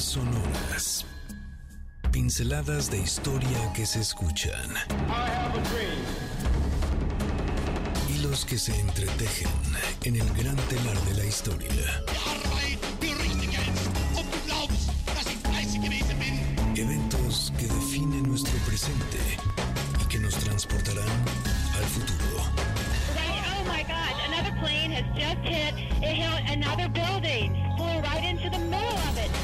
Sonoras. Pinceladas de historia que se escuchan. Hilos que se entretejen en el gran telar de la historia. Eventos que definen nuestro presente y que nos transportarán al futuro. Oh my God, another plane has just hit, it hit another building, flew right into the middle of it.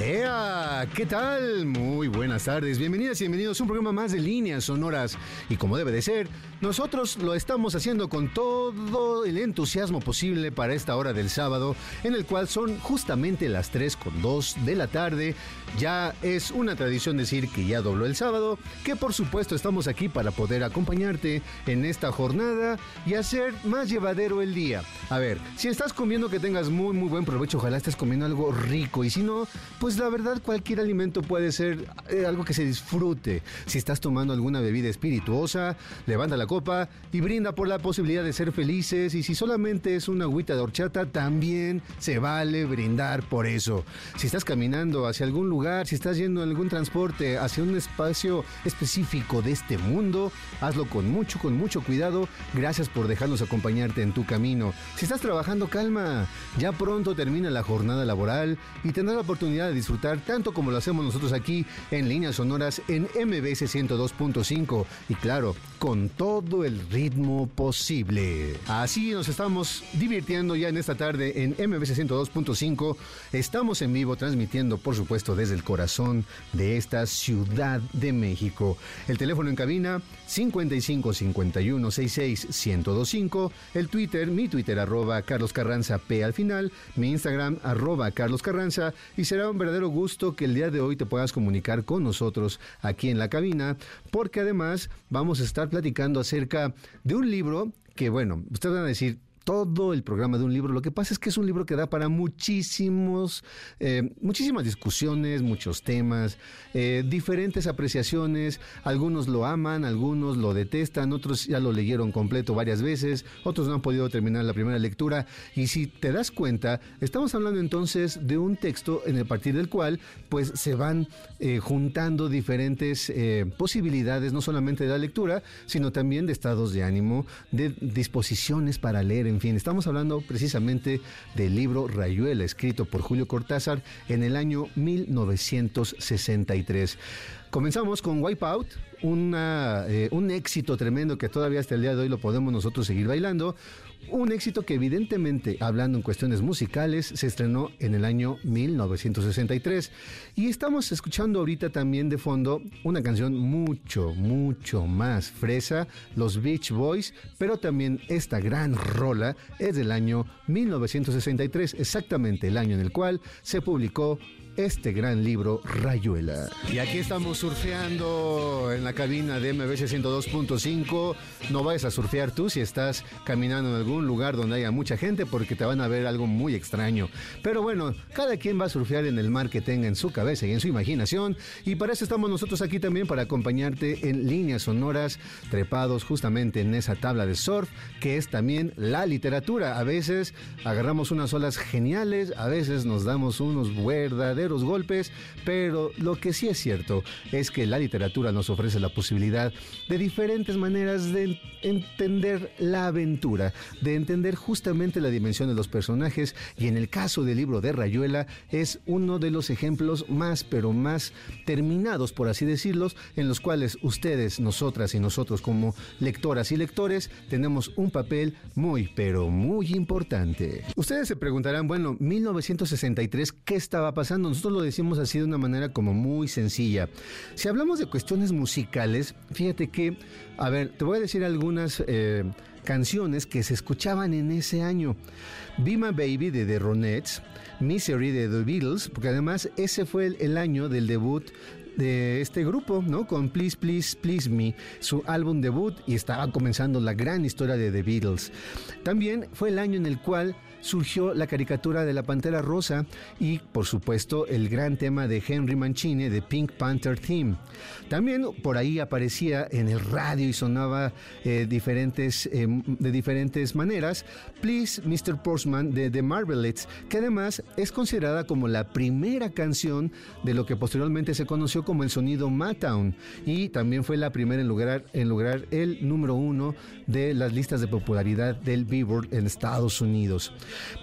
¡Ea! ¿Qué tal? Muy buenas tardes, bienvenidas y bienvenidos a un programa más de líneas sonoras. Y como debe de ser, nosotros lo estamos haciendo con todo el entusiasmo posible para esta hora del sábado, en el cual son justamente las 3 con 2 de la tarde. Ya es una tradición decir que ya dobló el sábado, que por supuesto estamos aquí para poder acompañarte en esta jornada y hacer más llevadero el día. A ver, si estás comiendo que tengas muy muy buen provecho, ojalá estés comiendo algo rico y si no, pues la verdad cualquier alimento puede ser eh, algo que se disfrute. Si estás tomando alguna bebida espirituosa, levanta la copa y brinda por la posibilidad de ser felices y si solamente es una agüita de horchata, también se vale brindar por eso. Si estás caminando hacia algún lugar, si estás yendo en algún transporte hacia un espacio específico de este mundo, hazlo con mucho, con mucho cuidado. Gracias por dejarnos acompañarte en tu camino. Si estás trabajando, calma. Ya pronto termina la jornada laboral y tendrás la oportunidad de disfrutar tanto como lo hacemos nosotros aquí en líneas sonoras en MBS 102.5 y claro, con todo el ritmo posible. Así nos estamos divirtiendo ya en esta tarde en MBS 102.5. Estamos en vivo transmitiendo, por supuesto, desde el corazón de esta Ciudad de México. El teléfono en cabina 55 51 66 1025, el Twitter, mi Twitter arroba Carlos Carranza P al final, mi Instagram arroba Carlos Carranza y será un verdadero gusto que el día de hoy te puedas comunicar con nosotros aquí en la cabina, porque además vamos a estar platicando acerca de un libro que, bueno, ustedes van a decir, todo el programa de un libro. Lo que pasa es que es un libro que da para muchísimos, eh, muchísimas discusiones, muchos temas, eh, diferentes apreciaciones. Algunos lo aman, algunos lo detestan, otros ya lo leyeron completo varias veces, otros no han podido terminar la primera lectura. Y si te das cuenta, estamos hablando entonces de un texto en el partir del cual, pues, se van eh, juntando diferentes posibilidades, no solamente de la lectura, sino también de estados de ánimo, de disposiciones para leer, en fin, estamos hablando precisamente del libro Rayuela, escrito por Julio Cortázar en el año 1963. Comenzamos con Wipeout, una, eh, un éxito tremendo que todavía hasta el día de hoy lo podemos nosotros seguir bailando. Un éxito que evidentemente, hablando en cuestiones musicales, se estrenó en el año 1963. Y estamos escuchando ahorita también de fondo una canción mucho, mucho más fresa, los Beach Boys, pero también esta gran rola es del año 1963, exactamente el año en el cual se publicó este gran libro Rayuela. Y aquí estamos surfeando en la cabina de MBC 102.5. No vayas a surfear tú si estás caminando en algún lugar donde haya mucha gente porque te van a ver algo muy extraño. Pero bueno, cada quien va a surfear en el mar que tenga en su cabeza y en su imaginación. Y para eso estamos nosotros aquí también para acompañarte en líneas sonoras, trepados justamente en esa tabla de surf, que es también la literatura. A veces agarramos unas olas geniales, a veces nos damos unos verdaderos golpes, pero lo que sí es cierto es que la literatura nos ofrece la posibilidad de diferentes maneras de entender la aventura, de entender justamente la dimensión de los personajes y en el caso del libro de Rayuela es uno de los ejemplos más pero más terminados por así decirlos en los cuales ustedes, nosotras y nosotros como lectoras y lectores tenemos un papel muy pero muy importante. Ustedes se preguntarán, bueno, 1963, ¿qué estaba pasando? Nosotros lo decimos así de una manera como muy sencilla. Si hablamos de cuestiones musicales, fíjate que, a ver, te voy a decir algunas eh, canciones que se escuchaban en ese año. Be My Baby de The Ronettes, Misery de The Beatles, porque además ese fue el, el año del debut de este grupo, ¿no? Con Please, Please, Please Me, su álbum debut y estaba comenzando la gran historia de The Beatles. También fue el año en el cual surgió la caricatura de la Pantera Rosa y, por supuesto, el gran tema de Henry Mancini de Pink Panther Theme. También por ahí aparecía en el radio y sonaba eh, diferentes, eh, de diferentes maneras Please Mr. Postman de The Marvelettes, que además es considerada como la primera canción de lo que posteriormente se conoció como el sonido Motown y también fue la primera en lograr, en lograr el número uno de las listas de popularidad del Billboard en Estados Unidos.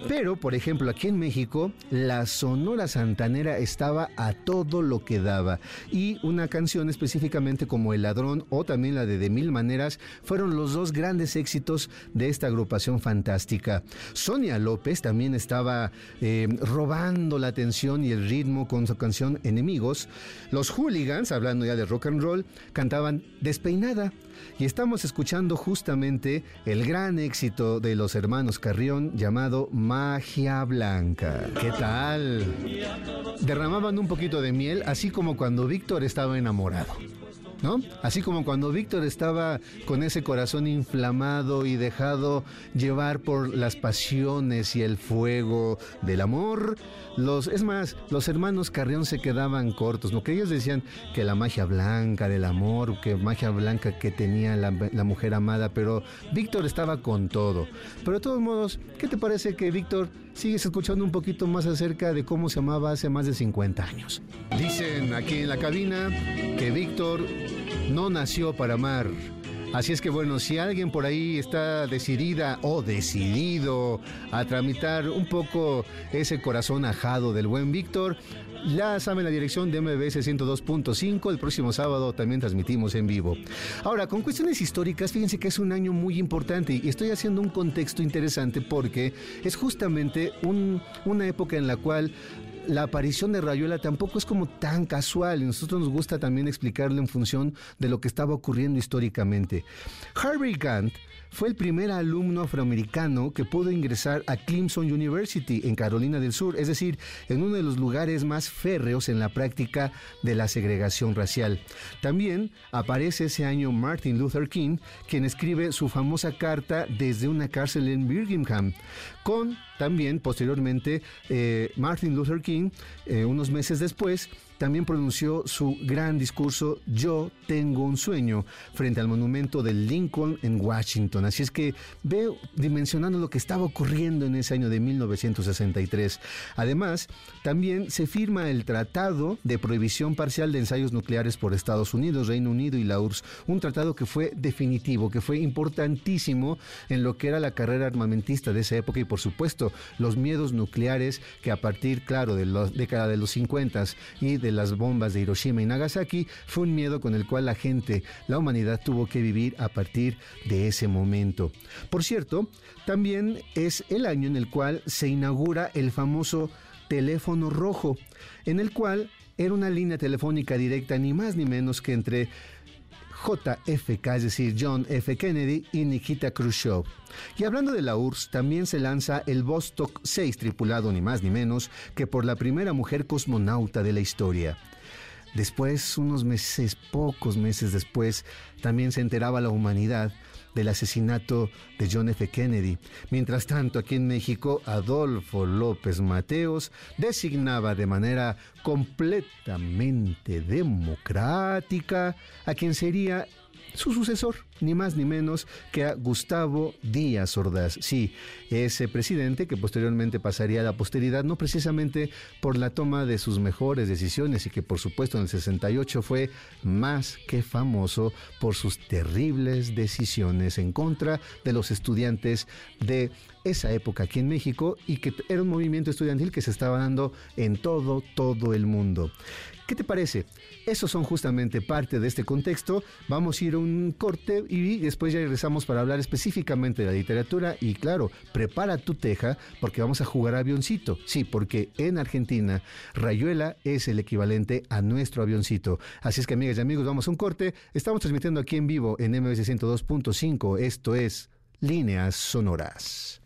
Pero, por ejemplo, aquí en México, la Sonora Santanera estaba a todo lo que daba y una canción específicamente como El Ladrón o también la de De Mil Maneras fueron los dos grandes éxitos de esta agrupación fantástica. Sonia López también estaba eh, robando la atención y el ritmo con su canción Enemigos. Los hooligans, hablando ya de rock and roll, cantaban Despeinada. Y estamos escuchando justamente el gran éxito de los hermanos Carrión llamado Magia Blanca. ¿Qué tal? Derramaban un poquito de miel, así como cuando Víctor estaba enamorado. ¿No? Así como cuando Víctor estaba con ese corazón inflamado y dejado llevar por las pasiones y el fuego del amor, los, es más, los hermanos Carrión se quedaban cortos, ¿no? Que ellos decían que la magia blanca del amor, que magia blanca que tenía la, la mujer amada, pero Víctor estaba con todo. Pero de todos modos, ¿qué te parece que Víctor sigues escuchando un poquito más acerca de cómo se amaba hace más de 50 años? Dicen aquí en la cabina que Víctor no nació para amar. Así es que bueno, si alguien por ahí está decidida o decidido a tramitar un poco ese corazón ajado del buen Víctor, ya la dirección de MBS 102.5. El próximo sábado también transmitimos en vivo. Ahora, con cuestiones históricas, fíjense que es un año muy importante y estoy haciendo un contexto interesante porque es justamente una época en la cual la aparición de Rayuela tampoco es como tan casual nosotros nos gusta también explicarlo en función de lo que estaba ocurriendo históricamente. Harvey Gantt fue el primer alumno afroamericano que pudo ingresar a Clemson University en Carolina del Sur, es decir, en uno de los lugares más férreos en la práctica de la segregación racial. También aparece ese año Martin Luther King, quien escribe su famosa carta desde una cárcel en Birmingham, con también posteriormente eh, Martin Luther King, eh, unos meses después, también pronunció su gran discurso Yo tengo un sueño frente al monumento de Lincoln en Washington. Así es que veo dimensionando lo que estaba ocurriendo en ese año de 1963. Además, también se firma el Tratado de Prohibición Parcial de Ensayos Nucleares por Estados Unidos, Reino Unido y la URSS, un tratado que fue definitivo, que fue importantísimo en lo que era la carrera armamentista de esa época y por supuesto los miedos nucleares que a partir, claro, de la década de los 50 y de de las bombas de Hiroshima y Nagasaki fue un miedo con el cual la gente, la humanidad tuvo que vivir a partir de ese momento. Por cierto, también es el año en el cual se inaugura el famoso teléfono rojo, en el cual era una línea telefónica directa ni más ni menos que entre JFK, es decir, John F. Kennedy y Nikita Khrushchev. Y hablando de la URSS, también se lanza el Vostok 6, tripulado ni más ni menos que por la primera mujer cosmonauta de la historia. Después, unos meses, pocos meses después, también se enteraba la humanidad del asesinato de John F. Kennedy. Mientras tanto, aquí en México, Adolfo López Mateos designaba de manera completamente democrática a quien sería su sucesor, ni más ni menos que a Gustavo Díaz Ordaz. Sí, ese presidente que posteriormente pasaría a la posteridad, no precisamente por la toma de sus mejores decisiones y que por supuesto en el 68 fue más que famoso por sus terribles decisiones en contra de los estudiantes de esa época aquí en México y que era un movimiento estudiantil que se estaba dando en todo, todo el mundo. ¿Qué te parece? Esos son justamente parte de este contexto. Vamos a ir a un corte y después ya regresamos para hablar específicamente de la literatura y claro, prepara tu teja porque vamos a jugar avioncito. Sí, porque en Argentina Rayuela es el equivalente a nuestro avioncito. Así es que amigas y amigos, vamos a un corte. Estamos transmitiendo aquí en vivo en MBS 102.5. Esto es Líneas Sonoras.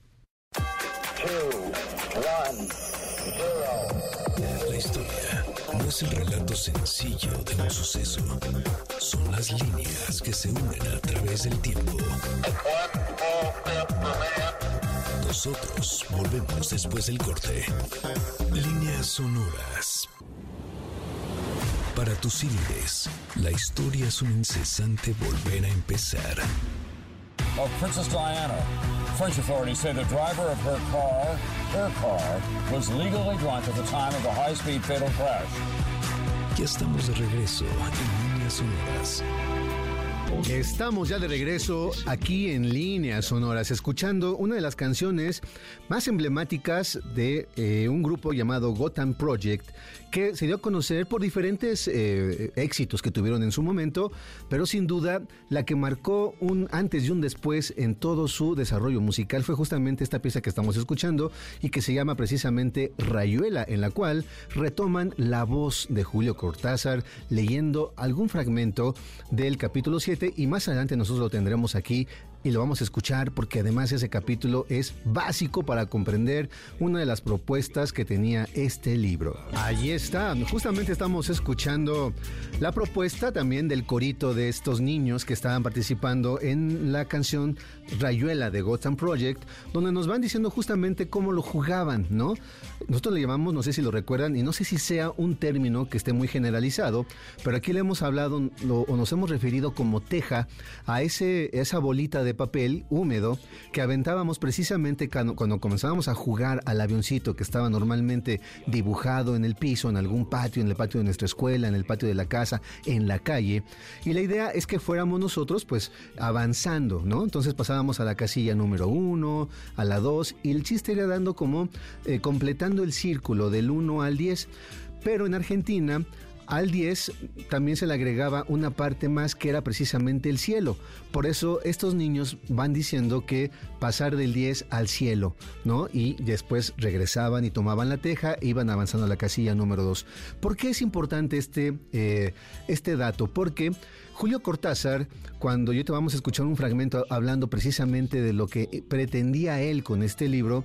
La historia es el relato sencillo de un suceso. Son las líneas que se unen a través del tiempo. Nosotros volvemos después del corte. Líneas sonoras. Para tus líderes, la historia es un incesante volver a empezar. Of Princess Diana. French authorities say the driver of her car, her car, was legally drunk at the time of the high-speed fatal crash. Ya estamos de regreso en Líneas Sonoras. Estamos ya de regreso aquí en líneas sonoras, escuchando una de las canciones más emblemáticas de eh, un grupo llamado Gotham Project, que se dio a conocer por diferentes eh, éxitos que tuvieron en su momento, pero sin duda la que marcó un antes y un después en todo su desarrollo musical fue justamente esta pieza que estamos escuchando y que se llama precisamente Rayuela, en la cual retoman la voz de Julio Cortázar leyendo algún fragmento del capítulo 7 y más adelante nosotros lo tendremos aquí y lo vamos a escuchar porque además ese capítulo es básico para comprender una de las propuestas que tenía este libro. Allí está, justamente estamos escuchando la propuesta también del corito de estos niños que estaban participando en la canción Rayuela de Gotham Project, donde nos van diciendo justamente cómo lo jugaban, ¿no? Nosotros le llamamos, no sé si lo recuerdan, y no sé si sea un término que esté muy generalizado, pero aquí le hemos hablado o nos hemos referido como teja a ese, esa bolita de papel húmedo que aventábamos precisamente cuando, cuando comenzábamos a jugar al avioncito que estaba normalmente dibujado en el piso, en algún patio, en el patio de nuestra escuela, en el patio de la casa, en la calle. Y la idea es que fuéramos nosotros pues avanzando, ¿no? Entonces pasábamos a la casilla número uno, a la dos, y el chiste era dando como eh, completando el círculo del 1 al 10. Pero en Argentina al 10 también se le agregaba una parte más que era precisamente el cielo. Por eso estos niños van diciendo que pasar del 10 al cielo, ¿no? Y después regresaban y tomaban la teja e iban avanzando a la casilla número 2. ¿Por qué es importante este, eh, este dato? Porque Julio Cortázar, cuando yo te vamos a escuchar un fragmento hablando precisamente de lo que pretendía él con este libro,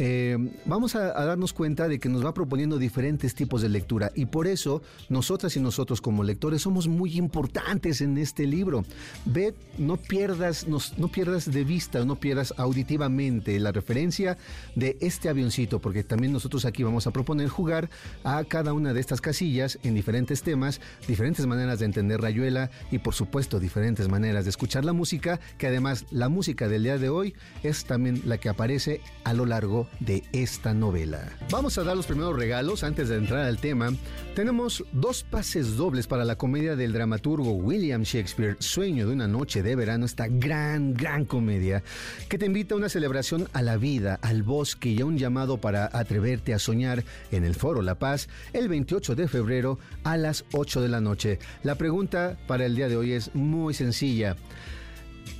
eh, vamos a, darnos cuenta de que nos va proponiendo diferentes tipos de lectura y por eso nosotras y nosotros como lectores somos muy importantes en este libro. Ve, no pierdas, no pierdas de vista, no pierdas auditivamente la referencia de este avioncito, porque también nosotros aquí vamos a proponer jugar a cada una de estas casillas en diferentes temas, diferentes maneras de entender Rayuela y por supuesto diferentes maneras de escuchar la música, que además la música del día de hoy es también la que aparece a lo largo de esta novela. Vamos a dar los primeros regalos antes de entrar al tema. Tenemos dos pases dobles para la comedia del dramaturgo William Shakespeare, Sueño de una noche de verano, esta gran, gran comedia que te invita a una celebración a la vida, al bosque y a un llamado para atreverte a soñar en el Foro La Paz el 28 de febrero a las 8 de la noche. La pregunta para el día de hoy es muy sencilla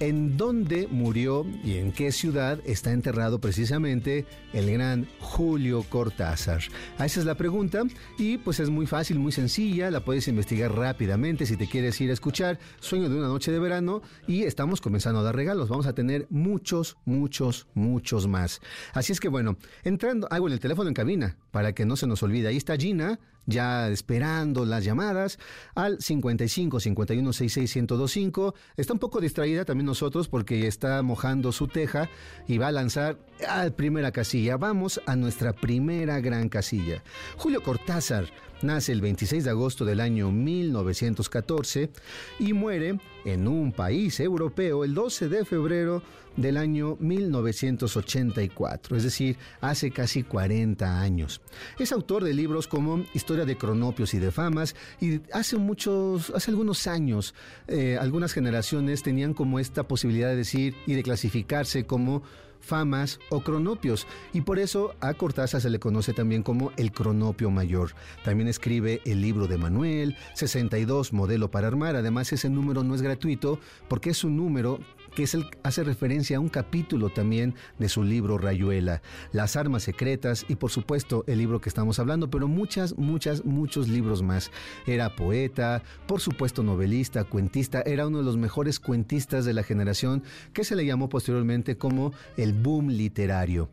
en dónde murió y en qué ciudad está enterrado precisamente el gran Julio Cortázar. Esa es la pregunta y pues es muy fácil, muy sencilla, la puedes investigar rápidamente si te quieres ir a escuchar Sueño de una noche de verano y estamos comenzando a dar regalos. Vamos a tener muchos, muchos, muchos más. Así es que bueno, entrando, hago el teléfono en cabina para que no se nos olvide. Ahí está Gina ya esperando las llamadas al 55 51 66 1025. Está un poco distraída también nosotros porque está mojando su teja y va a lanzar a primera casilla. Vamos a nuestra primera gran casilla. Julio Cortázar nace el 26 de agosto del año 1914 y muere en un país europeo el 12 de febrero del año 1984, es decir, hace casi 40 años. Es autor de libros como Historia de Cronopios y de Famas y hace muchos, hace algunos años, eh, algunas generaciones tenían como esta posibilidad de decir y de clasificarse como famas o cronopios, y por eso a Cortázar se le conoce también como el cronopio mayor. También escribe el libro de Manuel, 62 modelo para armar, además ese número no es gratuito porque es un número que hace referencia a un capítulo también de su libro Rayuela, Las armas secretas y por supuesto el libro que estamos hablando, pero muchas, muchas, muchos libros más. Era poeta, por supuesto novelista, cuentista, era uno de los mejores cuentistas de la generación que se le llamó posteriormente como el boom literario.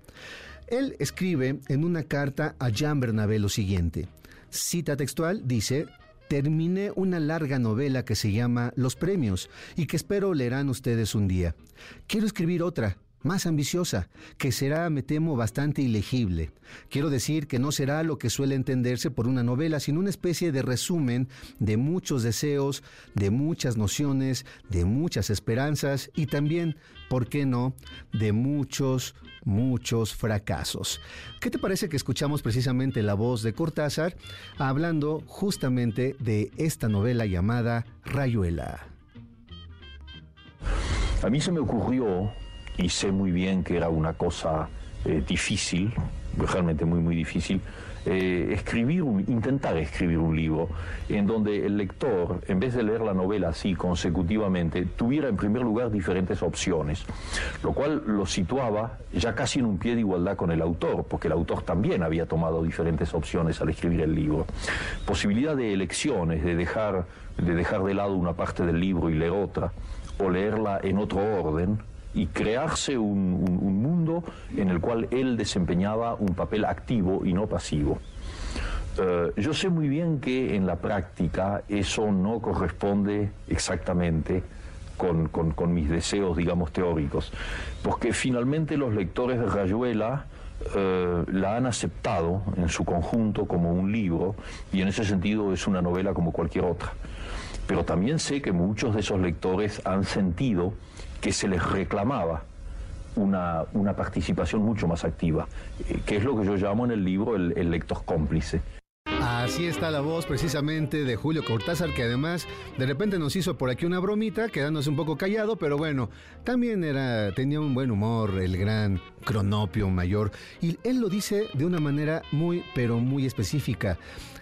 Él escribe en una carta a Jean Bernabé lo siguiente. Cita textual dice, terminé una larga novela que se llama Los Premios y que espero leerán ustedes un día. Quiero escribir otra, más ambiciosa, que será, me temo, bastante ilegible. Quiero decir que no será lo que suele entenderse por una novela, sino una especie de resumen de muchos deseos, de muchas nociones, de muchas esperanzas y también, ¿por qué no?, de muchos, muchos fracasos. ¿Qué te parece que escuchamos precisamente la voz de Cortázar hablando justamente de esta novela llamada Rayuela? A mí se me ocurrió y sé muy bien que era una cosa eh, difícil, realmente muy, muy difícil, eh, escribir intentar escribir un libro en donde el lector, en vez de leer la novela así consecutivamente, tuviera en primer lugar diferentes opciones, lo cual lo situaba ya casi en un pie de igualdad con el autor, porque el autor también había tomado diferentes opciones al escribir el libro. Posibilidad de elecciones, de dejar de, dejar de lado una parte del libro y leer otra, o leerla en otro orden, y crearse un, mundo en el cual él desempeñaba un papel activo y no pasivo. Eh, yo sé muy bien que en la práctica eso no corresponde exactamente con, mis deseos, digamos, teóricos, porque finalmente los lectores de Rayuela eh, la han aceptado en su conjunto como un libro y en ese sentido es una novela como cualquier otra. Pero también sé que muchos de esos lectores han sentido que se les reclamaba una, una participación mucho más activa, eh, que es lo que yo llamo en el libro el, el lector cómplice. Así está la voz precisamente de Julio Cortázar, que además de repente nos hizo por aquí una bromita, quedándose un poco callado, pero bueno, también era, tenía un buen humor el gran cronopio mayor, y él lo dice de una manera muy, pero muy específica.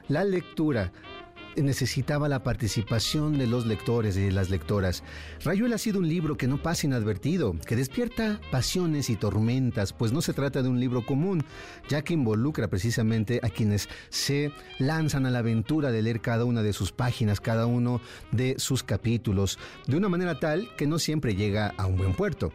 La lectura necesitaba la participación de los lectores y de las lectoras. Rayuela ha sido un libro que no pasa inadvertido, que despierta pasiones y tormentas, pues no se trata de un libro común, ya que involucra precisamente a quienes se lanzan a la aventura de leer cada una de sus páginas, cada uno de sus capítulos, de una manera tal que no siempre llega a un buen puerto.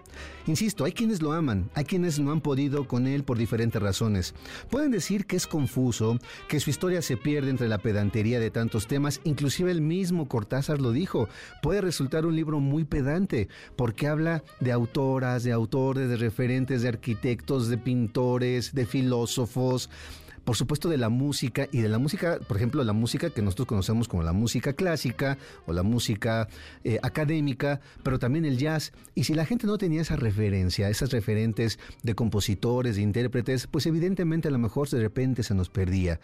Insisto, hay quienes lo aman, hay quienes no han podido con él por diferentes razones. Pueden decir que es confuso, que su historia se pierde entre la pedantería de tantos temas, inclusive el mismo Cortázar lo dijo, puede resultar un libro muy pedante, porque habla de autoras, de autores, de referentes, de arquitectos, de pintores, de filósofos, por supuesto de la música y de la música, por ejemplo, la música que nosotros conocemos como la música clásica o la música eh, académica, pero también el jazz. Y si la gente no tenía esa referencia, esas referentes de compositores, de intérpretes, pues evidentemente a lo mejor de repente se nos perdía.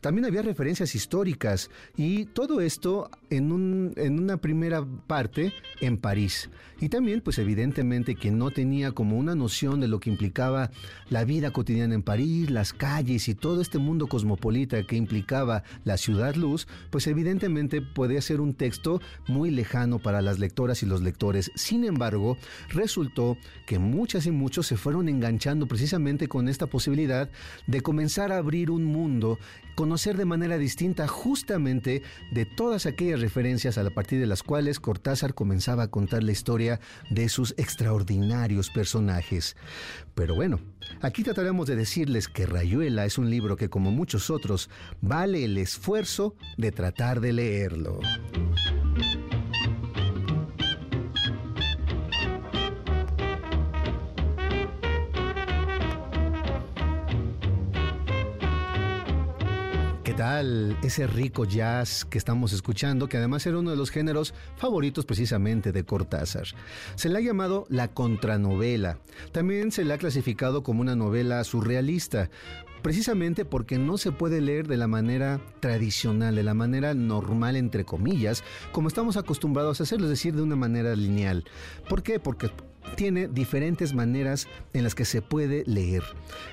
También había referencias históricas y todo esto en, un, en una primera parte en París. Y también, pues evidentemente, quien no tenía como una noción de lo que implicaba la vida cotidiana en París, las calles y todo este mundo cosmopolita que implicaba la ciudad luz, pues evidentemente podía ser un texto muy lejano para las lectoras y los lectores. Sin embargo, resultó que muchas y muchos se fueron enganchando precisamente con esta posibilidad de comenzar a abrir un mundo conocer de manera distinta justamente de todas aquellas referencias a partir de las cuales Cortázar comenzaba a contar la historia de sus extraordinarios personajes. Pero bueno, aquí trataremos de decirles que Rayuela es un libro que como muchos otros vale el esfuerzo de tratar de leerlo. Ese rico jazz que estamos escuchando, que además era uno de los géneros favoritos precisamente de Cortázar? Se le ha llamado la contranovela. También se le ha clasificado como una novela surrealista, precisamente porque no se puede leer de la manera tradicional, de la manera normal, entre comillas, como estamos acostumbrados a hacerlo, es decir, de una manera lineal. ¿Por qué? Porque tiene diferentes maneras en las que se puede leer.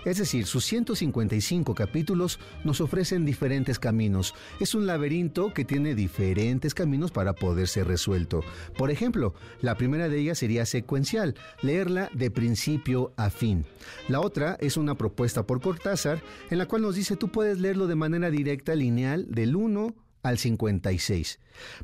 Es decir, sus 155 capítulos nos ofrecen diferentes caminos. Es un laberinto que tiene diferentes caminos para poder ser resuelto. Por ejemplo, la primera de ellas sería secuencial, leerla de principio a fin. La otra es una propuesta por Cortázar en la cual nos dice tú puedes leerlo de manera directa, lineal, del 1 al 56.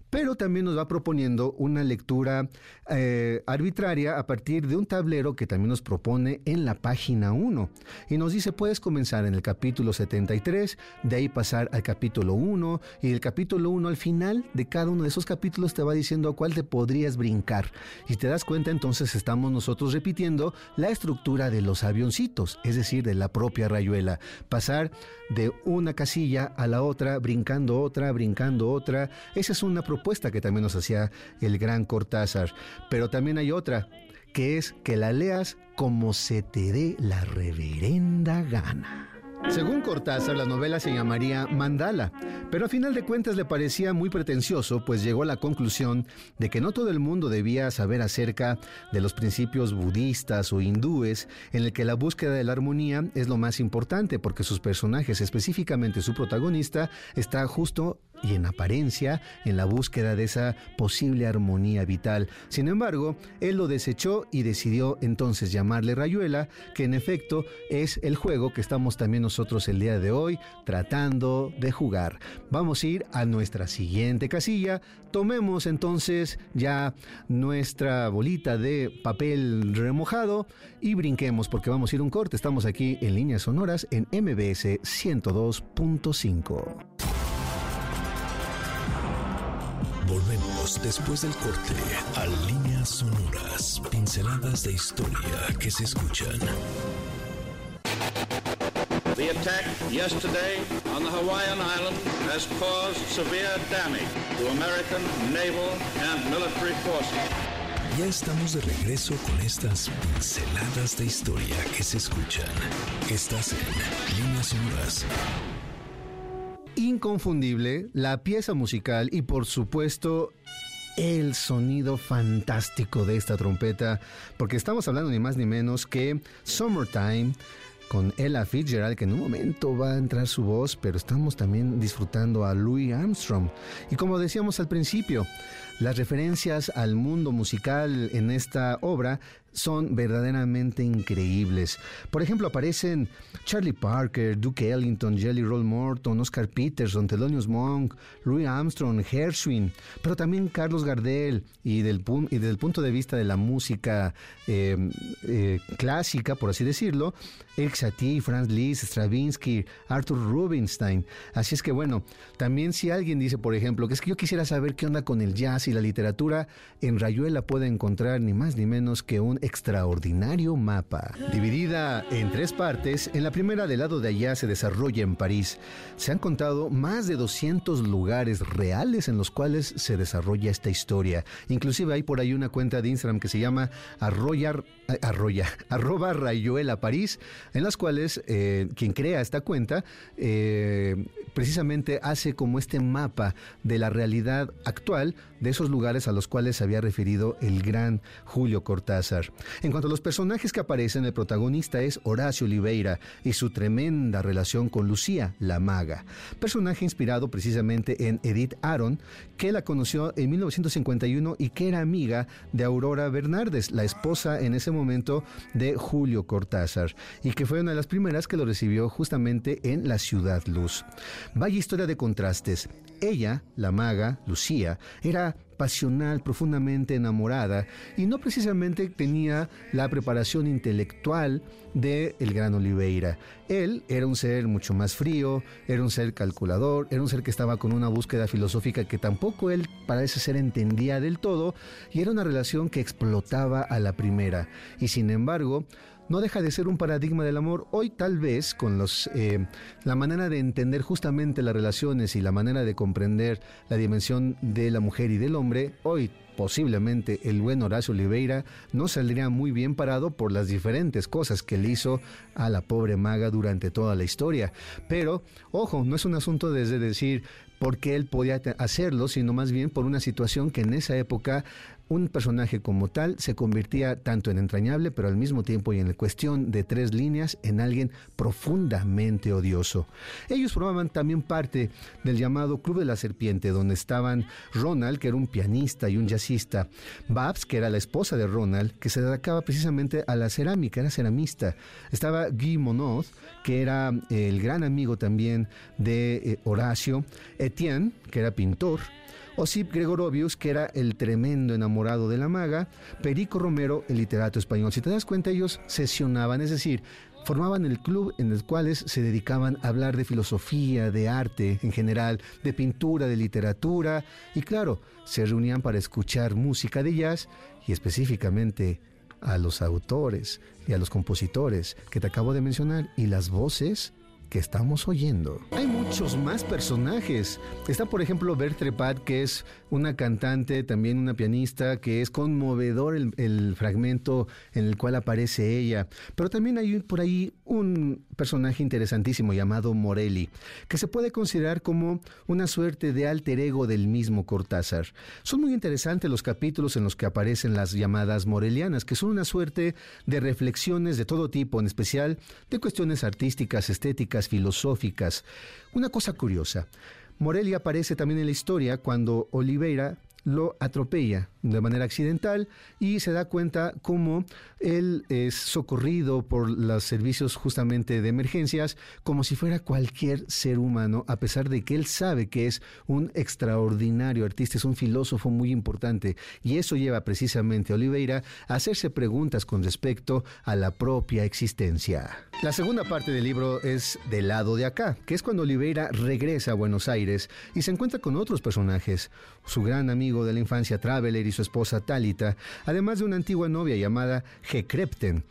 Pero también nos va proponiendo una lectura eh, arbitraria a partir de un tablero que también nos propone en la página 1. Y nos dice, puedes comenzar en el capítulo 73, de ahí pasar al capítulo 1, y del capítulo 1 al final de cada uno de esos capítulos te va diciendo a cuál te podrías brincar. Y te das cuenta, entonces estamos nosotros repitiendo la estructura de los avioncitos, es decir, de la propia rayuela. Pasar de una casilla a la otra, brincando otra, brincando otra. Esa es una propuesta que también nos hacía el gran Cortázar. Pero también hay otra, que es que la leas como se te dé la reverenda gana. Según Cortázar, la novela se llamaría Mandala, pero a final de cuentas le parecía muy pretencioso, pues llegó a la conclusión de que no todo el mundo debía saber acerca de los principios budistas o hindúes, en el que la búsqueda de la armonía es lo más importante, porque sus personajes, específicamente su protagonista, está justo y en apariencia en la búsqueda de esa posible armonía vital. Sin embargo, él lo desechó y decidió entonces llamarle Rayuela, que en efecto es el juego que estamos también nosotros el día de hoy tratando de jugar. Vamos a ir a nuestra siguiente casilla. Tomemos entonces ya nuestra bolita de papel remojado y brinquemos porque vamos a ir un corte. Estamos aquí en líneas sonoras en MBS 102.5. Después del corte a líneas sonoras, pinceladas de historia que se escuchan. The attack yesterday on the Hawaiian island has caused severe damage to American naval and military forces. Ya estamos de regreso con estas pinceladas de historia que se escuchan. Estás en líneas sonoras inconfundible, la pieza musical y por supuesto el sonido fantástico de esta trompeta, porque estamos hablando ni más ni menos que Summertime con Ella Fitzgerald, que en un momento va a entrar su voz, pero estamos también disfrutando a Louis Armstrong. Y como decíamos al principio, las referencias al mundo musical en esta obra son verdaderamente increíbles. Por ejemplo, aparecen Charlie Parker, Duke Ellington, Jelly Roll Morton, Oscar Peterson, Thelonious Monk, Louis Armstrong, Gershwin, pero también Carlos Gardel y del, y desde el punto de vista de la música eh, eh, clásica, por así decirlo, Eric Satie, Franz Liszt, Stravinsky, Arthur Rubinstein. Así es que bueno, también si alguien dice, por ejemplo, que es que yo quisiera saber qué onda con el jazz y la literatura, en Rayuela puede encontrar ni más ni menos que un extraordinario mapa. Dividida en tres partes, en la primera del lado de allá se desarrolla en París. Se han contado más de 200 lugares reales en los cuales se desarrolla esta historia. Inclusive hay por ahí una cuenta de Instagram que se llama arroyar, eh, arroya, arroba Rayuela París, en las cuales eh, quien crea esta cuenta eh, precisamente hace como este mapa de la realidad actual de esos lugares a los cuales se había referido el gran Julio Cortázar. En cuanto a los personajes que aparecen, el protagonista es Horacio Oliveira y su tremenda relación con Lucía, la maga, personaje inspirado precisamente en Edith Aron, que la conoció en 1951 y que era amiga de Aurora Bernardes, la esposa en ese momento de Julio Cortázar, y que fue una de las primeras que lo recibió justamente en la Ciudad Luz. Vaya historia de contrastes. Ella, la maga, Lucía, era pasional, profundamente enamorada y no precisamente tenía la preparación intelectual de el gran Oliveira. Él era un ser mucho más frío, era un ser calculador, era un ser que estaba con una búsqueda filosófica que tampoco él parece ser entendía del todo y era una relación que explotaba a la primera. Y sin embargo, no deja de ser un paradigma del amor. Hoy tal vez con los, eh, la manera de entender justamente las relaciones y la manera de comprender la dimensión de la mujer y del hombre, hoy posiblemente el buen Horacio Oliveira no saldría muy bien parado por las diferentes cosas que le hizo a la pobre maga durante toda la historia. Pero, ojo, no es un asunto desde decir por qué él podía hacerlo, sino más bien por una situación que en esa época un personaje como tal se convertía tanto en entrañable, pero al mismo tiempo y en cuestión de tres líneas, en alguien profundamente odioso. Ellos formaban también parte del llamado Club de la Serpiente, donde estaban Ronald, que era un pianista y un jazzista, Babs, que era la esposa de Ronald, que se dedicaba precisamente a la cerámica, era ceramista. Estaba Guy Monod, que era eh, el gran amigo también de eh, Horacio, Etienne, que era pintor, Osip Gregorovius, que era el tremendo enamorado de la maga, Perico Romero, el literato español. Si te das cuenta, ellos sesionaban, es decir, formaban el club en el cual se dedicaban a hablar de filosofía, de arte en general, de pintura, de literatura, y claro, se reunían para escuchar música de jazz y específicamente a los autores y a los compositores que te acabo de mencionar y las voces que estamos oyendo. Hay muchos más personajes. Está, por ejemplo, Bertre Pat, que es una cantante, también una pianista, que es conmovedor el, fragmento en el cual aparece ella. Pero también hay por ahí un personaje interesantísimo llamado Morelli, que se puede considerar como una suerte de alter ego del mismo Cortázar. Son muy interesantes los capítulos en los que aparecen las llamadas morelianas, que son una suerte de reflexiones de todo tipo, en especial de cuestiones artísticas, estéticas, filosóficas. Una cosa curiosa, Morelli aparece también en la historia cuando Oliveira lo atropella de manera accidental y se da cuenta cómo él es socorrido por los servicios justamente de emergencias como si fuera cualquier ser humano, a pesar de que él sabe que es un extraordinario artista, es un filósofo muy importante y eso lleva precisamente a Oliveira a hacerse preguntas con respecto a la propia existencia. La segunda parte del libro es del lado de acá, que es cuando Oliveira regresa a Buenos Aires y se encuentra con otros personajes, su gran amigo de la infancia Traveler y su esposa Talita, además de una antigua novia llamada Gekrepten.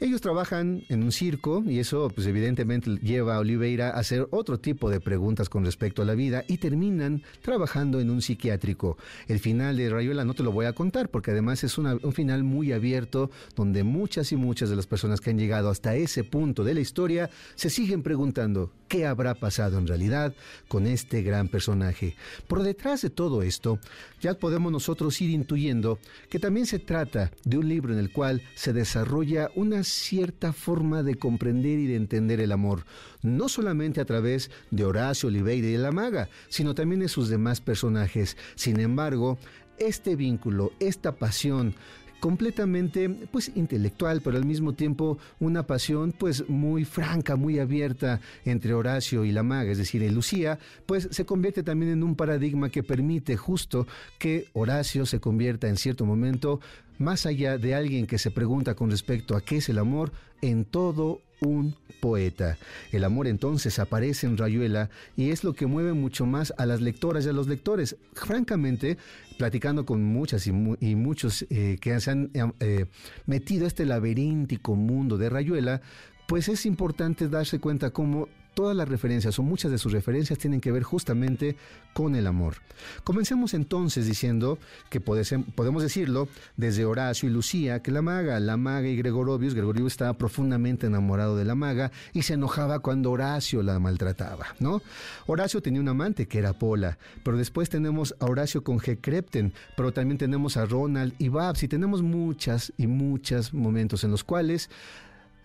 Ellos trabajan en un circo y eso pues evidentemente lleva a Oliveira a hacer otro tipo de preguntas con respecto a la vida y terminan trabajando en un psiquiátrico. El final de Rayuela no te lo voy a contar porque además es un final muy abierto donde muchas y muchas de las personas que han llegado hasta ese punto de la historia se siguen preguntando qué habrá pasado en realidad con este gran personaje. Por detrás de todo esto, ya podemos nosotros ir intuyendo que también se trata de un libro en el cual se desarrolla una cierta forma de comprender y de entender el amor, no solamente a través de Horacio Oliveira y de la maga, sino también de sus demás personajes. Sin embargo, este vínculo, esta pasión completamente pues intelectual, pero al mismo tiempo una pasión pues muy franca, muy abierta entre Horacio y la maga, es decir, en Lucía, pues se convierte también en un paradigma que permite justo que Horacio se convierta en cierto momento más allá de alguien que se pregunta con respecto a qué es el amor, en todo un poeta. El amor entonces aparece en Rayuela y es lo que mueve mucho más a las lectoras y a los lectores. Francamente, platicando con muchas y, muchos eh, que se han eh, metido a este laberíntico mundo de Rayuela, pues es importante darse cuenta cómo todas las referencias o muchas de sus referencias tienen que ver justamente con el amor. Comencemos entonces diciendo que podemos decirlo desde Horacio y Lucía, que la maga, la maga y Gregorovius, Gregorovius estaba profundamente enamorado de la maga y se enojaba cuando Horacio la maltrataba, ¿no? Horacio tenía un amante que era Pola, pero después tenemos a Horacio con G. Crepten, pero también tenemos a Ronald y Babs y tenemos muchas y muchos momentos en los cuales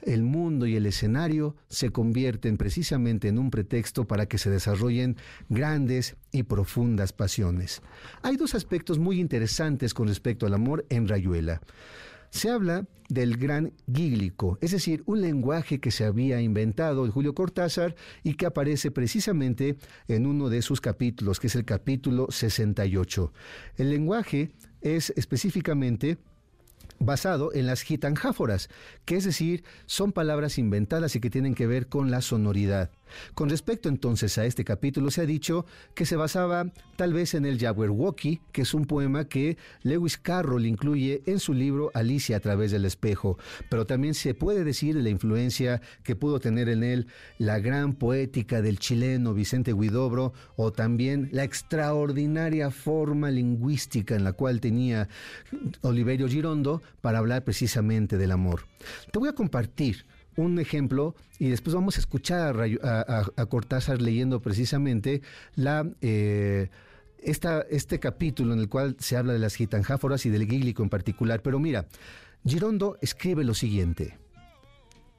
el mundo y el escenario se convierten precisamente en un pretexto para que se desarrollen grandes y profundas pasiones. Hay dos aspectos muy interesantes con respecto al amor en Rayuela. Se habla del gran gíglico, es decir, un lenguaje que se había inventado Julio Cortázar y que aparece precisamente en uno de sus capítulos, que es el capítulo 68. El lenguaje es específicamente basado en las gitanjáforas, que es decir, son palabras inventadas y que tienen que ver con la sonoridad. Con respecto entonces a este capítulo, se ha dicho que se basaba tal vez en el Jabberwocky, que es un poema que Lewis Carroll incluye en su libro Alicia a través del espejo, pero también se puede decir de la influencia que pudo tener en él la gran poética del chileno Vicente Huidobro o también la extraordinaria forma lingüística en la cual tenía Oliverio Girondo para hablar precisamente del amor. Te voy a compartir un ejemplo y después vamos a escuchar a, Cortázar leyendo precisamente eh, esta, este capítulo en el cual se habla de las gitanjáforas y del gíglico en particular. Pero mira, Girondo escribe lo siguiente.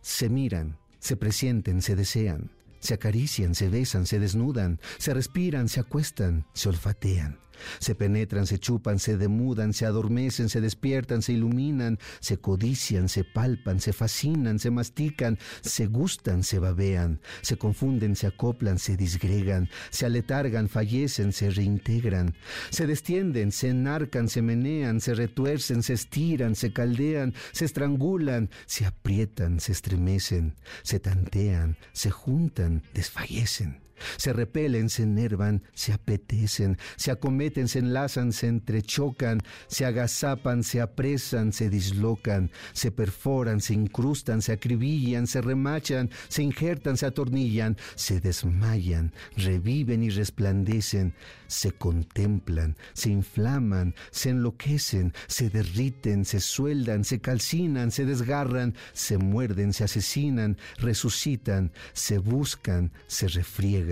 Se miran, se presienten, se desean, se acarician, se besan, se desnudan, se respiran, se acuestan, se olfatean. Se penetran, se chupan, se demudan, se adormecen, se despiertan, se iluminan, se codician, se palpan, se fascinan, se mastican, se gustan, se babean, se confunden, se acoplan, se disgregan, se aletargan, fallecen, se reintegran, se destienden, se enarcan, se menean, se retuercen, se estiran, se caldean, se estrangulan, se aprietan, se estremecen, se tantean, se juntan, desfallecen. Se repelen, se enervan, se apetecen, se acometen, se enlazan, se entrechocan, se agazapan, se apresan, se dislocan, se perforan, se incrustan, se acribillan, se remachan, se injertan, se atornillan, se desmayan, reviven y resplandecen, se contemplan, se inflaman, se enloquecen, se derriten, se sueldan, se calcinan, se desgarran, se muerden, se asesinan, resucitan, se buscan, se refriegan,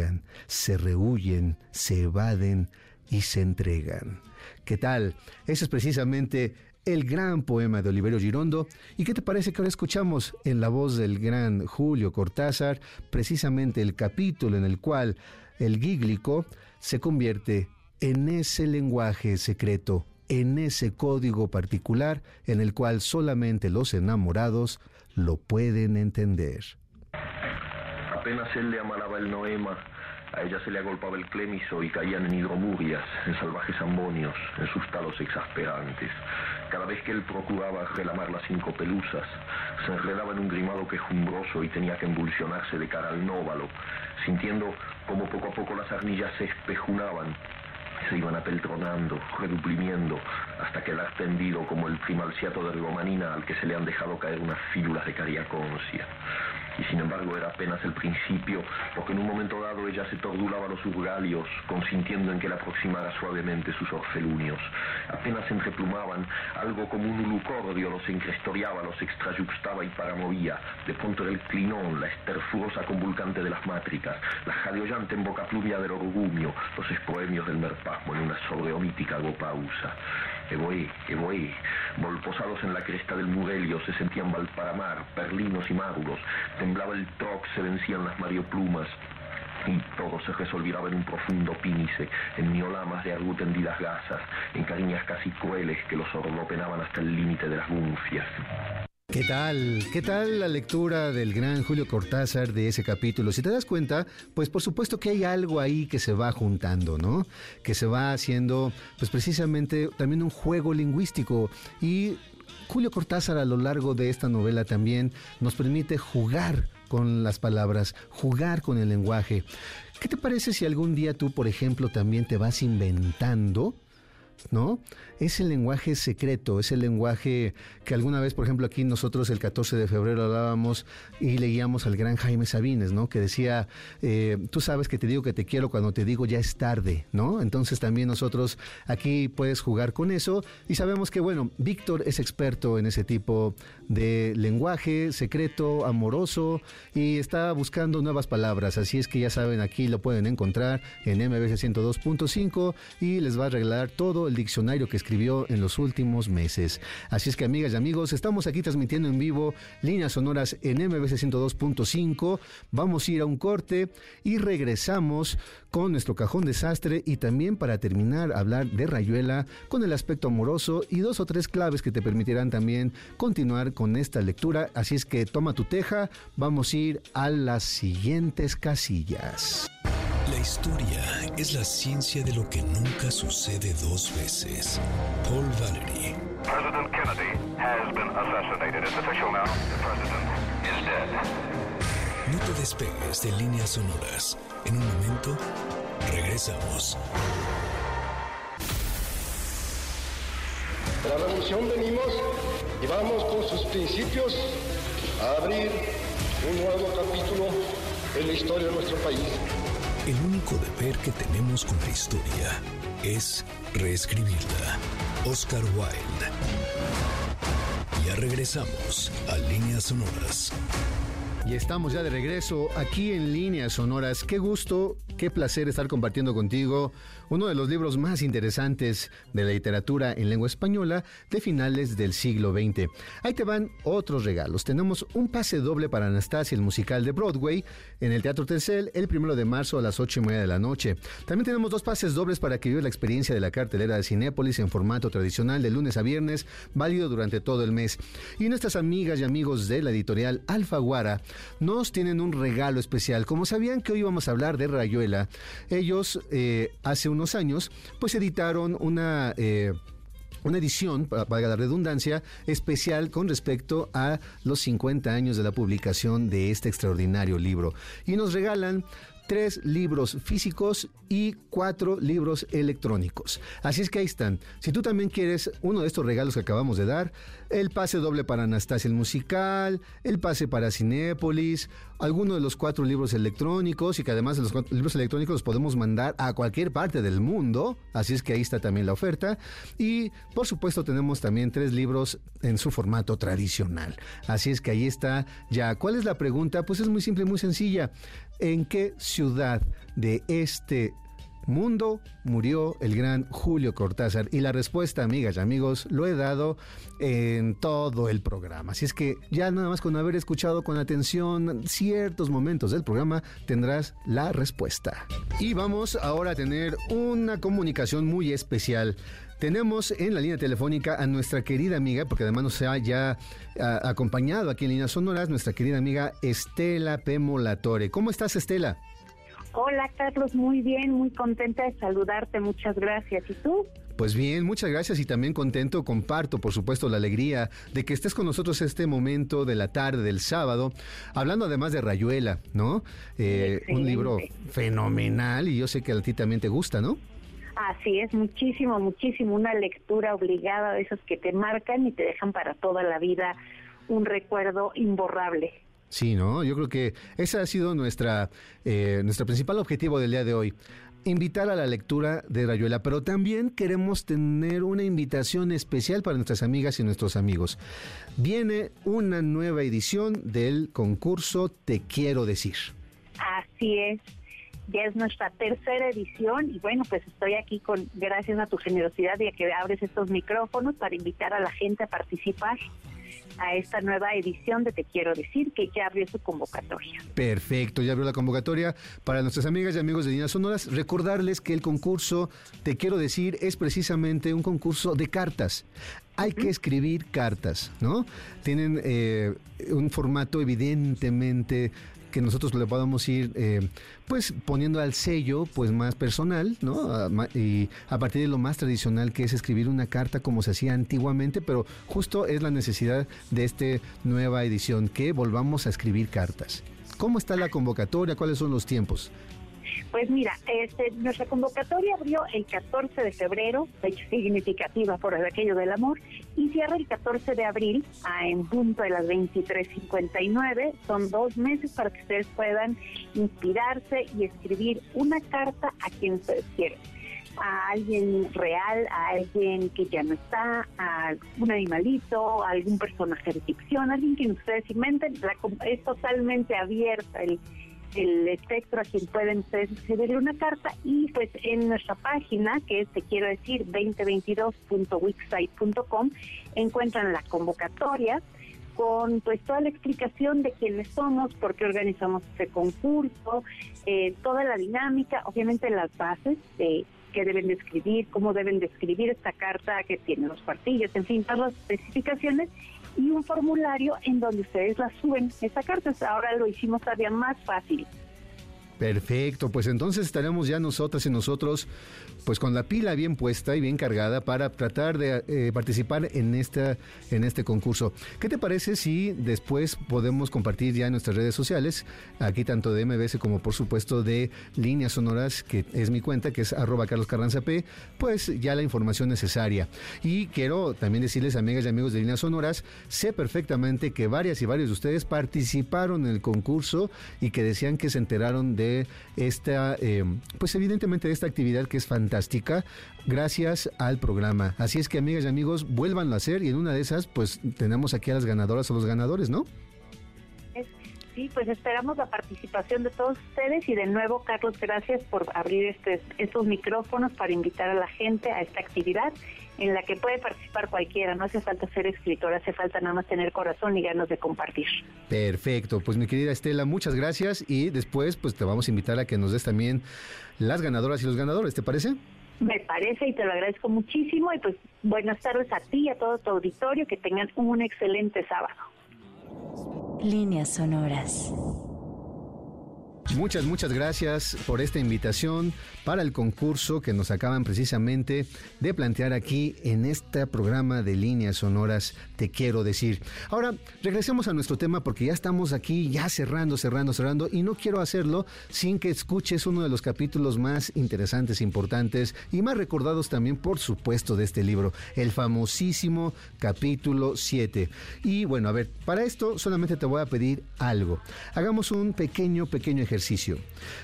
se rehuyen, se evaden y se entregan. ¿Qué tal? Ese es precisamente el gran poema de Oliverio Girondo. ¿Y qué te parece que ahora escuchamos en la voz del gran Julio Cortázar precisamente el capítulo en el cual el gíglico se convierte en ese lenguaje secreto, en ese código particular en el cual solamente los enamorados lo pueden entender. Apenas él le amalaba el noema, a ella se le agolpaba el clemiso y caían en hidromurias, en salvajes ambonios, en sus talos exasperantes. Cada vez que él procuraba relamar las cinco pelusas, se enredaba en un grimado quejumbroso y tenía que embulsionarse de cara al nóvalo, sintiendo como poco a poco las arnillas se espejunaban, se iban apeltronando, reduplimiendo, hasta quedar tendido como el primalciato de ergomanina al que se le han dejado caer unas fílulas de cariaconcia y sin embargo era apenas el principio, porque en un momento dado ella se tordulaba los urgalios, consintiendo en que la aproximara suavemente sus orfelunios. Apenas se entreplumaban, algo como un ulucordio los encrestoriaba, los extrayuxtaba y paramovía. De pronto era el clinón, la esterfurosa convulcante de las mátricas, la jadeollante pluvia del orgumio, los espoemios del merpasmo en una sobreomítica gopausa. Evoé, Evoé, volposados en la cresta del Mugelio, se sentían Valparamar, perlinos y maduros, temblaba el troc, se vencían las marioplumas, y todo se resolvirá en un profundo pínice, en miolamas de argu tendidas gasas, en cariñas casi crueles que los orlopenaban hasta el límite de las gunfias. ¿Qué tal? ¿Qué tal la lectura del gran Julio Cortázar de ese capítulo? Si te das cuenta, pues por supuesto que hay algo ahí que se va juntando, ¿no? Que se va haciendo, pues precisamente también un juego lingüístico y Julio Cortázar a lo largo de esta novela también nos permite jugar con las palabras, jugar con el lenguaje. ¿Qué te parece si algún día tú, por ejemplo, también te vas inventando ¿no? Es el lenguaje secreto, es el lenguaje que alguna vez, por ejemplo, aquí nosotros el 14 de febrero hablábamos y leíamos al gran Jaime Sabines, ¿no? Que decía, eh, tú sabes que te digo que te quiero cuando te digo ya es tarde, ¿no? Entonces también nosotros aquí puedes jugar con eso y sabemos que, bueno, Víctor es experto en ese tipo de lenguaje secreto, amoroso y está buscando nuevas palabras, así es que ya saben, aquí lo pueden encontrar en MBC 102.5 y les va a arreglar todo el diccionario que escribió en los últimos meses. Así es que amigas y amigos, estamos aquí transmitiendo en vivo líneas sonoras en MBC 102.5. Vamos a ir a un corte y regresamos con nuestro cajón desastre y también para terminar hablar de Rayuela con el aspecto amoroso y dos o tres claves que te permitirán también continuar con esta lectura. Así es que toma tu teja, vamos a ir a las siguientes casillas. La historia es la ciencia de lo que nunca sucede dos veces. Paul Valery. President Kennedy has been assassinated. It's official now. The president is dead. No te despegues de líneas sonoras. En un momento, regresamos. De la revolución venimos y vamos con sus principios a abrir un nuevo capítulo en la historia de nuestro país. El único deber que tenemos con la historia es reescribirla. Oscar Wilde. Ya regresamos a Líneas Sonoras. Y estamos ya de regreso aquí en Líneas Sonoras. Qué gusto qué placer estar compartiendo contigo uno de los libros más interesantes de la literatura en lengua española de finales del siglo XX. Ahí te van otros regalos. Tenemos un pase doble para Anastasia, el musical de Broadway, en el Teatro Tercel, el primero de marzo a las ocho y media de la noche. También tenemos dos pases dobles para que vivas la experiencia de la cartelera de Cinépolis en formato tradicional de lunes a viernes, válido durante todo el mes. Y nuestras amigas y amigos de la editorial Alfaguara nos tienen un regalo especial. Como sabían que hoy vamos a hablar de Rayuela, ellos eh, hace unos años, pues editaron una... Eh, una edición, para la redundancia, especial con respecto a los 50 años de la publicación de este extraordinario libro. Y nos regalan tres libros físicos y cuatro libros electrónicos. Así es que ahí están. Si tú también quieres uno de estos regalos que acabamos de dar, el pase doble para Anastasia el musical, el pase para Cinépolis, alguno de los cuatro libros electrónicos y que además de los libros electrónicos los podemos mandar a cualquier parte del mundo. Así es que ahí está también la oferta. Y por supuesto tenemos también tres libros en su formato tradicional. Así es que ahí está ya. ¿Cuál es la pregunta? Pues es muy simple muy sencilla. ¿En qué ciudad de este mundo murió el gran Julio Cortázar? Y la respuesta, amigas y amigos, lo he dado en todo el programa. Así es que ya nada más con haber escuchado con atención ciertos momentos del programa, tendrás la respuesta. Y vamos ahora a tener una comunicación muy especial. Tenemos en la línea telefónica a nuestra querida amiga, porque además nos ha ya acompañado aquí en Líneas Sonoras, nuestra querida amiga Estela Pemolatore. ¿Cómo estás, Estela? Hola, Carlos, muy bien, muy contenta de saludarte, muchas gracias. ¿Y tú? Pues bien, muchas gracias y también contento, comparto por supuesto la alegría de que estés con nosotros este momento de la tarde del sábado, hablando además de Rayuela, ¿no? Eh, un libro fenomenal y yo sé que a ti también te gusta, ¿no? Así es, muchísimo, muchísimo, una lectura obligada de esos que te marcan y te dejan para toda la vida un recuerdo imborrable. Sí, ¿no? Yo creo que ese ha sido nuestra, eh, nuestro principal objetivo del día de hoy. Invitar a la lectura de Rayuela, pero también queremos tener una invitación especial para nuestras amigas y nuestros amigos. Viene una nueva edición del concurso Te Quiero Decir. Así es ya es nuestra tercera edición y bueno, pues estoy aquí con gracias a tu generosidad y a que abres estos micrófonos para invitar a la gente a participar a esta nueva edición de Te Quiero Decir, que ya abrió su convocatoria. Perfecto, ya abrió la convocatoria. Para nuestras amigas y amigos de Líneas Sonoras, recordarles que el concurso Te Quiero Decir es precisamente un concurso de cartas. Hay que escribir cartas, ¿no? Tienen eh, un formato evidentemente que nosotros le podamos ir eh, pues poniendo al sello pues más personal, ¿no? Y a partir de lo más tradicional que es escribir una carta como se hacía antiguamente, pero justo es la necesidad de esta nueva edición, que volvamos a escribir cartas. ¿Cómo está la convocatoria? ¿Cuáles son los tiempos? Pues mira, este, nuestra convocatoria abrió el 14 de febrero, fecha significativa por el aquello del amor, y cierra el 14 de abril a, en punto de las 23.59. Son dos meses para que ustedes puedan inspirarse y escribir una carta a quien ustedes quieren a alguien real, a alguien que ya no está, a un animalito, a algún personaje de ficción, alguien que ustedes inventen. es totalmente abierta el, el espectro a quien pueden escribirle una carta y pues en nuestra página que es te quiero decir 2022.wixsite.com encuentran la convocatoria con pues toda la explicación de quiénes somos, por qué organizamos este concurso, eh, toda la dinámica, obviamente las bases de qué deben de escribir, cómo deben de escribir esta carta que tiene los cuartillos, en fin, todas las especificaciones y un formulario en donde ustedes la suben. Esta carta ahora lo hicimos todavía más fácil. Perfecto, pues entonces estaremos ya nosotras y nosotros pues con la pila bien puesta y bien cargada para tratar de eh, participar en esta en este concurso. ¿Qué te parece si después podemos compartir ya en nuestras redes sociales, aquí tanto de MBS como por supuesto de Líneas Sonoras, que es mi cuenta, que es arroba Carlos Carranza P, pues ya la información necesaria. Y quiero también decirles, amigas y amigos de Líneas Sonoras, sé perfectamente que varias y varios de ustedes participaron en el concurso y que decían que se enteraron de esta, eh, pues evidentemente de esta actividad que es fantástica fantástica gracias al programa. Así es que amigas y amigos, vuelvan a hacer y en una de esas pues tenemos aquí a las ganadoras o los ganadores, ¿no? Sí, pues esperamos la participación de todos ustedes y de nuevo, Carlos, gracias por abrir este, estos micrófonos para invitar a la gente a esta actividad en la que puede participar cualquiera. No hace falta ser escritor, hace falta nada más tener corazón y ganas de compartir. Perfecto, pues mi querida Estela, muchas gracias y después pues te vamos a invitar a que nos des también las ganadoras y los ganadores, ¿te parece? Me parece y te lo agradezco muchísimo y pues buenas tardes a ti y a todo tu auditorio, que tengan un excelente sábado. Líneas sonoras. Muchas, muchas gracias por esta invitación para el concurso que nos acaban precisamente de plantear aquí en este programa de líneas sonoras, te quiero decir. Ahora, regresemos a nuestro tema porque ya estamos aquí, ya cerrando, cerrando, cerrando, y no quiero hacerlo sin que escuches uno de los capítulos más interesantes, importantes y más recordados también, por supuesto, de este libro, el famosísimo capítulo 7. Y bueno, a ver, para esto solamente te voy a pedir algo. Hagamos un pequeño, pequeño ejercicio.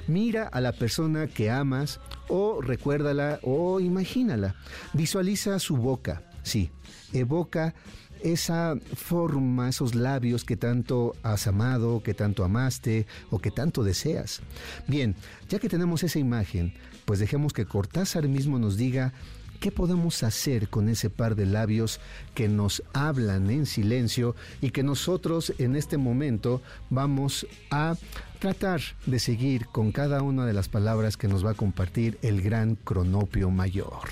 Mira a la persona que amas o recuérdala o imagínala. Visualiza su boca, sí, evoca esa forma, esos labios que tanto has amado, que tanto amaste o que tanto deseas. Bien, ya que tenemos esa imagen, pues dejemos que Cortázar mismo nos diga ¿Qué podemos hacer con ese par de labios que nos hablan en silencio y que nosotros en este momento vamos a tratar de seguir con cada una de las palabras que nos va a compartir el gran cronopio mayor?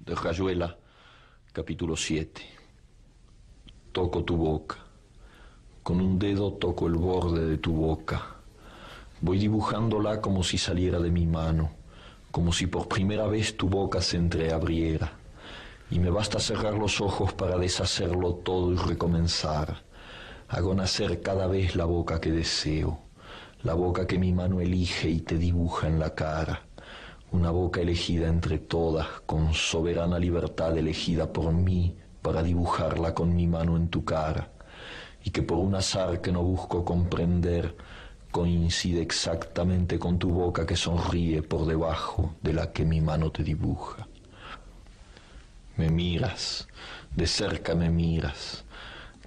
De Rayuela, capítulo 7. Toco tu boca. Con un dedo toco el borde de tu boca. Voy dibujándola como si saliera de mi mano como si por primera vez tu boca se entreabriera, y me basta cerrar los ojos para deshacerlo todo y recomenzar. Hago nacer cada vez la boca que deseo, la boca que mi mano elige y te dibuja en la cara, una boca elegida entre todas, con soberana libertad elegida por mí para dibujarla con mi mano en tu cara, y que por un azar que no busco comprender, coincide exactamente con tu boca que sonríe por debajo de la que mi mano te dibuja. Me miras, de cerca me miras,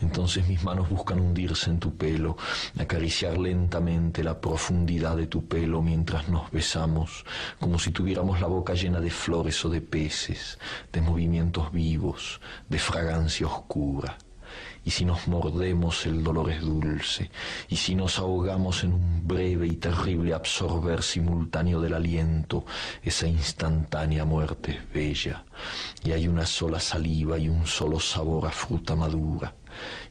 Entonces mis manos buscan hundirse en tu pelo, acariciar lentamente la profundidad de tu pelo mientras nos besamos, como si tuviéramos la boca llena de flores o de peces, de movimientos vivos, de fragancia oscura. Y si nos mordemos el dolor es dulce, y si nos ahogamos en un breve y terrible absorber simultáneo del aliento, esa instantánea muerte es bella, y hay una sola saliva y un solo sabor a fruta madura,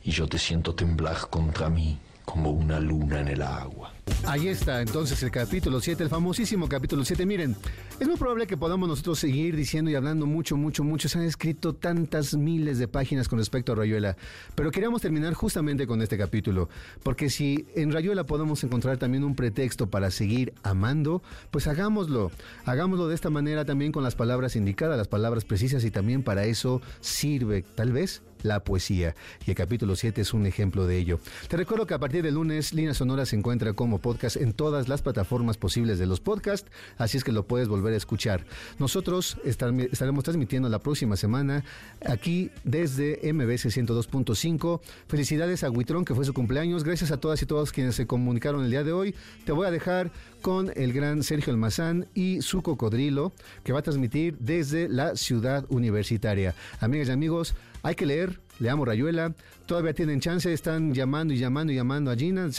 y yo te siento temblar contra mí como una luna en el agua. Ahí está entonces el capítulo 7, el famosísimo capítulo 7. Miren, es muy probable que podamos nosotros seguir diciendo y hablando mucho, mucho, mucho. Se han escrito tantas miles de páginas con respecto a Rayuela, pero queríamos terminar justamente con este capítulo, porque si en Rayuela podemos encontrar también un pretexto para seguir amando, pues hagámoslo. Hagámoslo de esta manera también con las palabras indicadas, las palabras precisas y también para eso sirve, tal vez, la poesía. Y el capítulo 7 es un ejemplo de ello. Te recuerdo que a partir del lunes, Línea Sonora se encuentra como podcast en todas las plataformas posibles de los podcasts, así es que lo puedes volver a escuchar. Nosotros estaremos transmitiendo la próxima semana aquí desde MBC 102.5. Felicidades a Huitrón, que fue su cumpleaños. Gracias a todas y todos quienes se comunicaron el día de hoy. Te voy a dejar con el gran Sergio Almazán y su cocodrilo, que va a transmitir desde la ciudad universitaria. Amigas y amigos, hay que leer, leamos Rayuela, todavía tienen chance, están llamando y llamando y llamando a Gina,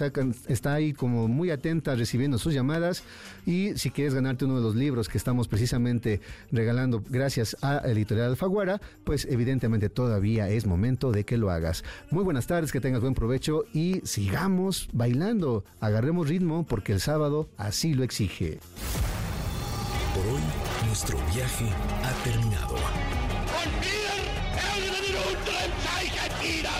está ahí como muy atenta recibiendo sus llamadas y si quieres ganarte uno de los libros que estamos precisamente regalando gracias a Editorial Alfaguara, pues evidentemente todavía es momento de que lo hagas. Muy buenas tardes, que tengas buen provecho y sigamos bailando, agarremos ritmo porque el sábado así lo exige. Por hoy, nuestro viaje ha terminado.